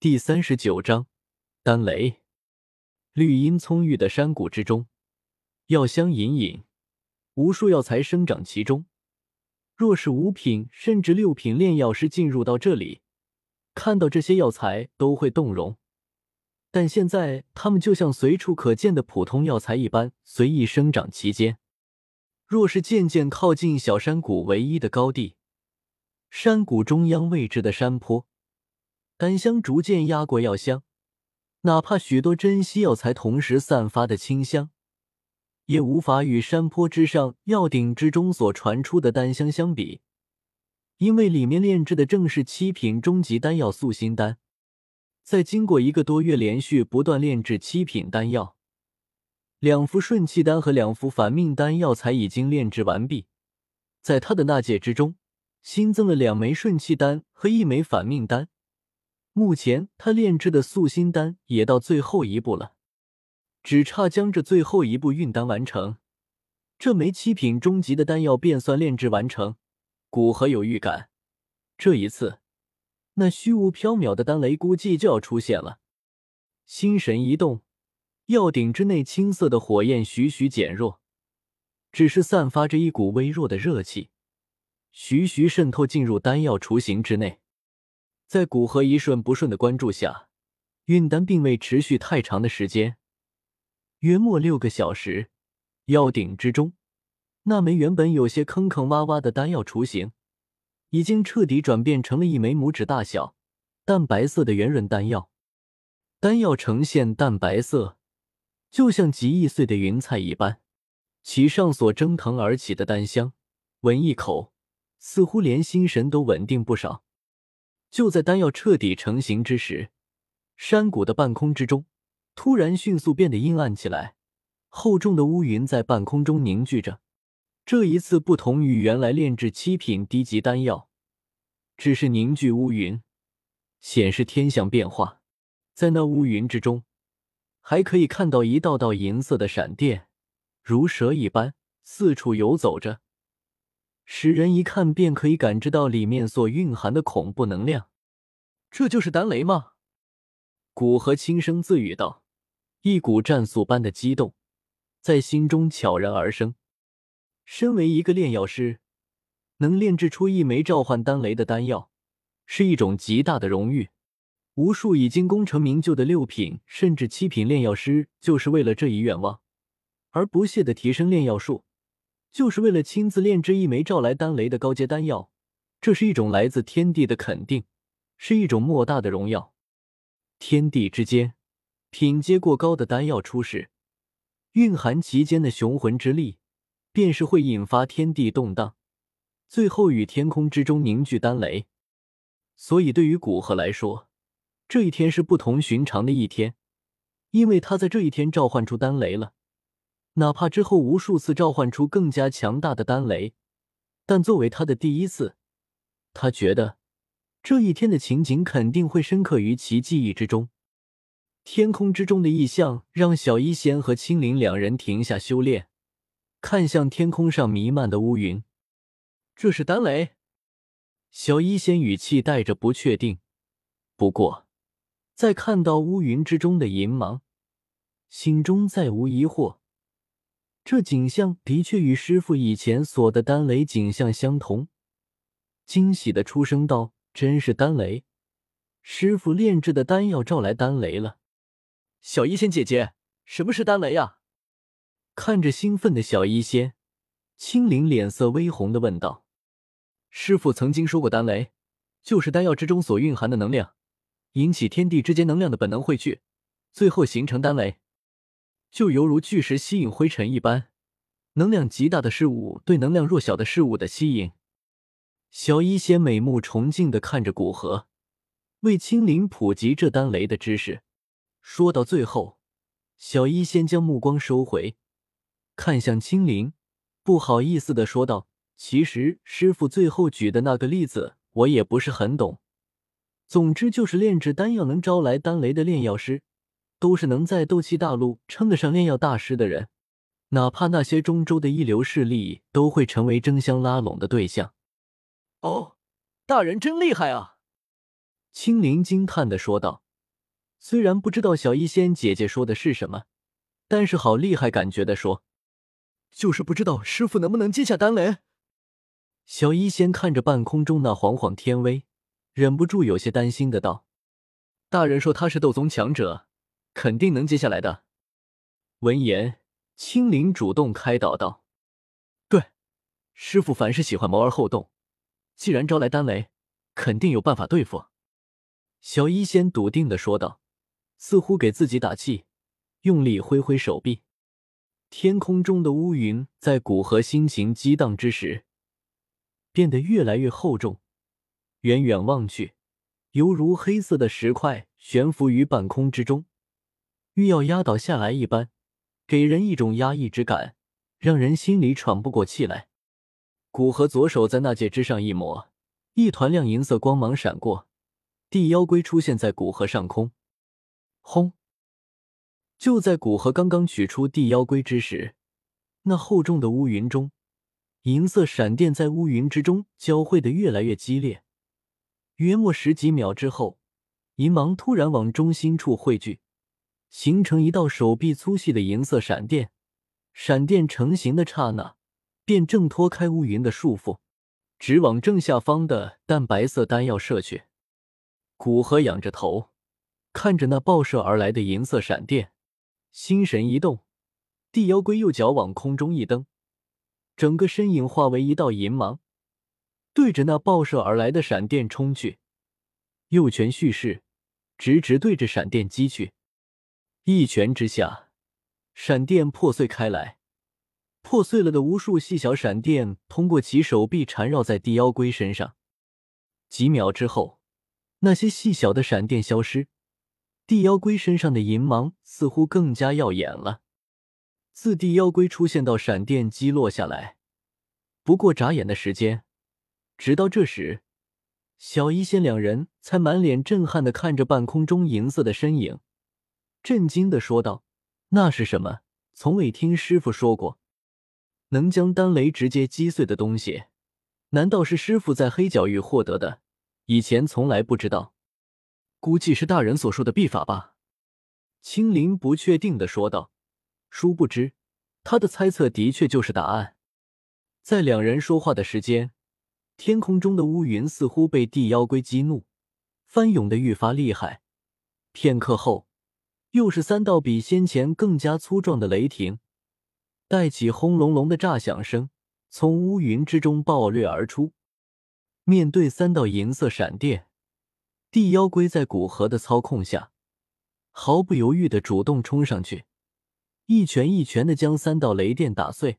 第三十九章丹雷。绿荫葱郁的山谷之中，药香隐隐，无数药材生长其中。若是五品甚至六品炼药师进入到这里，看到这些药材都会动容。但现在，它们就像随处可见的普通药材一般，随意生长其间。若是渐渐靠近小山谷唯一的高地，山谷中央位置的山坡。丹香逐渐压过药香，哪怕许多珍稀药材同时散发的清香，也无法与山坡之上药鼎之中所传出的丹香相比，因为里面炼制的正是七品终极丹药素心丹。在经过一个多月连续不断炼制七品丹药，两副顺气丹和两副反命丹药材已经炼制完毕，在他的纳戒之中新增了两枚顺气丹和一枚反命丹。目前他炼制的素心丹也到最后一步了，只差将这最后一步运丹完成，这枚七品中级的丹药便算炼制完成。古河有预感，这一次那虚无缥缈的丹雷估计就要出现了。心神一动，药鼎之内青色的火焰徐徐减弱，只是散发着一股微弱的热气，徐徐渗透进入丹药雏形之内。在古河一瞬不顺的关注下，运丹并未持续太长的时间，约莫六个小时。药鼎之中，那枚原本有些坑坑洼洼的丹药雏形，已经彻底转变成了一枚拇指大小、淡白色的圆润丹药。丹药呈现淡白色，就像极易碎的云彩一般。其上所蒸腾而起的丹香，闻一口，似乎连心神都稳定不少。就在丹药彻底成型之时，山谷的半空之中突然迅速变得阴暗起来，厚重的乌云在半空中凝聚着。这一次不同于原来炼制七品低级丹药，只是凝聚乌云，显示天象变化。在那乌云之中，还可以看到一道道银色的闪电，如蛇一般四处游走着。使人一看便可以感知到里面所蕴含的恐怖能量，这就是丹雷吗？古河轻声自语道，一股战速般的激动在心中悄然而生。身为一个炼药师，能炼制出一枚召唤丹雷的丹药，是一种极大的荣誉。无数已经功成名就的六品甚至七品炼药师，就是为了这一愿望而不懈的提升炼药术。就是为了亲自炼制一枚召来丹雷的高阶丹药，这是一种来自天地的肯定，是一种莫大的荣耀。天地之间，品阶过高的丹药出世，蕴含其间的雄浑之力，便是会引发天地动荡，最后与天空之中凝聚丹雷。所以，对于古河来说，这一天是不同寻常的一天，因为他在这一天召唤出丹雷了。哪怕之后无数次召唤出更加强大的丹雷，但作为他的第一次，他觉得这一天的情景肯定会深刻于其记忆之中。天空之中的异象让小医仙和青灵两人停下修炼，看向天空上弥漫的乌云。这是丹雷？小医仙语气带着不确定。不过，在看到乌云之中的银芒，心中再无疑惑。这景象的确与师傅以前所的丹雷景象相同，惊喜的出声道：“真是丹雷！师傅炼制的丹药召来丹雷了。”小医仙姐姐，什么是丹雷呀？看着兴奋的小医仙，青灵脸色微红的问道：“师傅曾经说过，丹雷就是丹药之中所蕴含的能量，引起天地之间能量的本能汇聚，最后形成丹雷。”就犹如巨石吸引灰尘一般，能量极大的事物对能量弱小的事物的吸引。小医仙美目崇敬的看着古河，为青灵普及这丹雷的知识。说到最后，小医仙将目光收回，看向青灵，不好意思的说道：“其实师傅最后举的那个例子，我也不是很懂。总之就是炼制丹药能招来丹雷的炼药师。”都是能在斗气大陆称得上炼药大师的人，哪怕那些中州的一流势力，都会成为争相拉拢的对象。哦，大人真厉害啊！青灵惊叹的说道，虽然不知道小医仙姐姐说的是什么，但是好厉害，感觉的说，就是不知道师傅能不能接下丹雷。小医仙看着半空中那晃晃天威，忍不住有些担心的道：“大人说他是斗宗强者，肯定能接下来的。”闻言，青灵主动开导道：“对，师傅凡事喜欢谋而后动，既然招来丹雷，肯定有办法对付。”小医仙笃定的说道，似乎给自己打气，用力挥挥手臂。天空中的乌云在古河心情激荡之时。变得越来越厚重，远远望去，犹如黑色的石块悬浮于半空之中，欲要压倒下来一般，给人一种压抑之感，让人心里喘不过气来。古河左手在那戒之上一抹，一团亮银色光芒闪过，地妖龟出现在古河上空。轰！就在古河刚刚取出地妖龟之时，那厚重的乌云中。银色闪电在乌云之中交汇的越来越激烈，约莫十几秒之后，银芒突然往中心处汇聚，形成一道手臂粗细的银色闪电。闪电成型的刹那，便挣脱开乌云的束缚，直往正下方的淡白色丹药射去。古河仰着头，看着那爆射而来的银色闪电，心神一动，地妖龟右脚往空中一蹬。整个身影化为一道银芒，对着那爆射而来的闪电冲去，右拳蓄势，直直对着闪电击去。一拳之下，闪电破碎开来，破碎了的无数细小闪电通过其手臂缠绕在地妖龟身上。几秒之后，那些细小的闪电消失，地妖龟身上的银芒似乎更加耀眼了。自地妖龟出现到闪电击落下来，不过眨眼的时间。直到这时，小医仙两人才满脸震撼的看着半空中银色的身影，震惊的说道：“那是什么？从未听师傅说过，能将丹雷直接击碎的东西，难道是师傅在黑角域获得的？以前从来不知道，估计是大人所说的秘法吧。”青灵不确定的说道。殊不知，他的猜测的确就是答案。在两人说话的时间，天空中的乌云似乎被地妖龟激怒，翻涌的愈发厉害。片刻后，又是三道比先前更加粗壮的雷霆，带起轰隆隆的炸响声，从乌云之中暴掠而出。面对三道银色闪电，地妖龟在古河的操控下，毫不犹豫的主动冲上去。一拳一拳的将三道雷电打碎。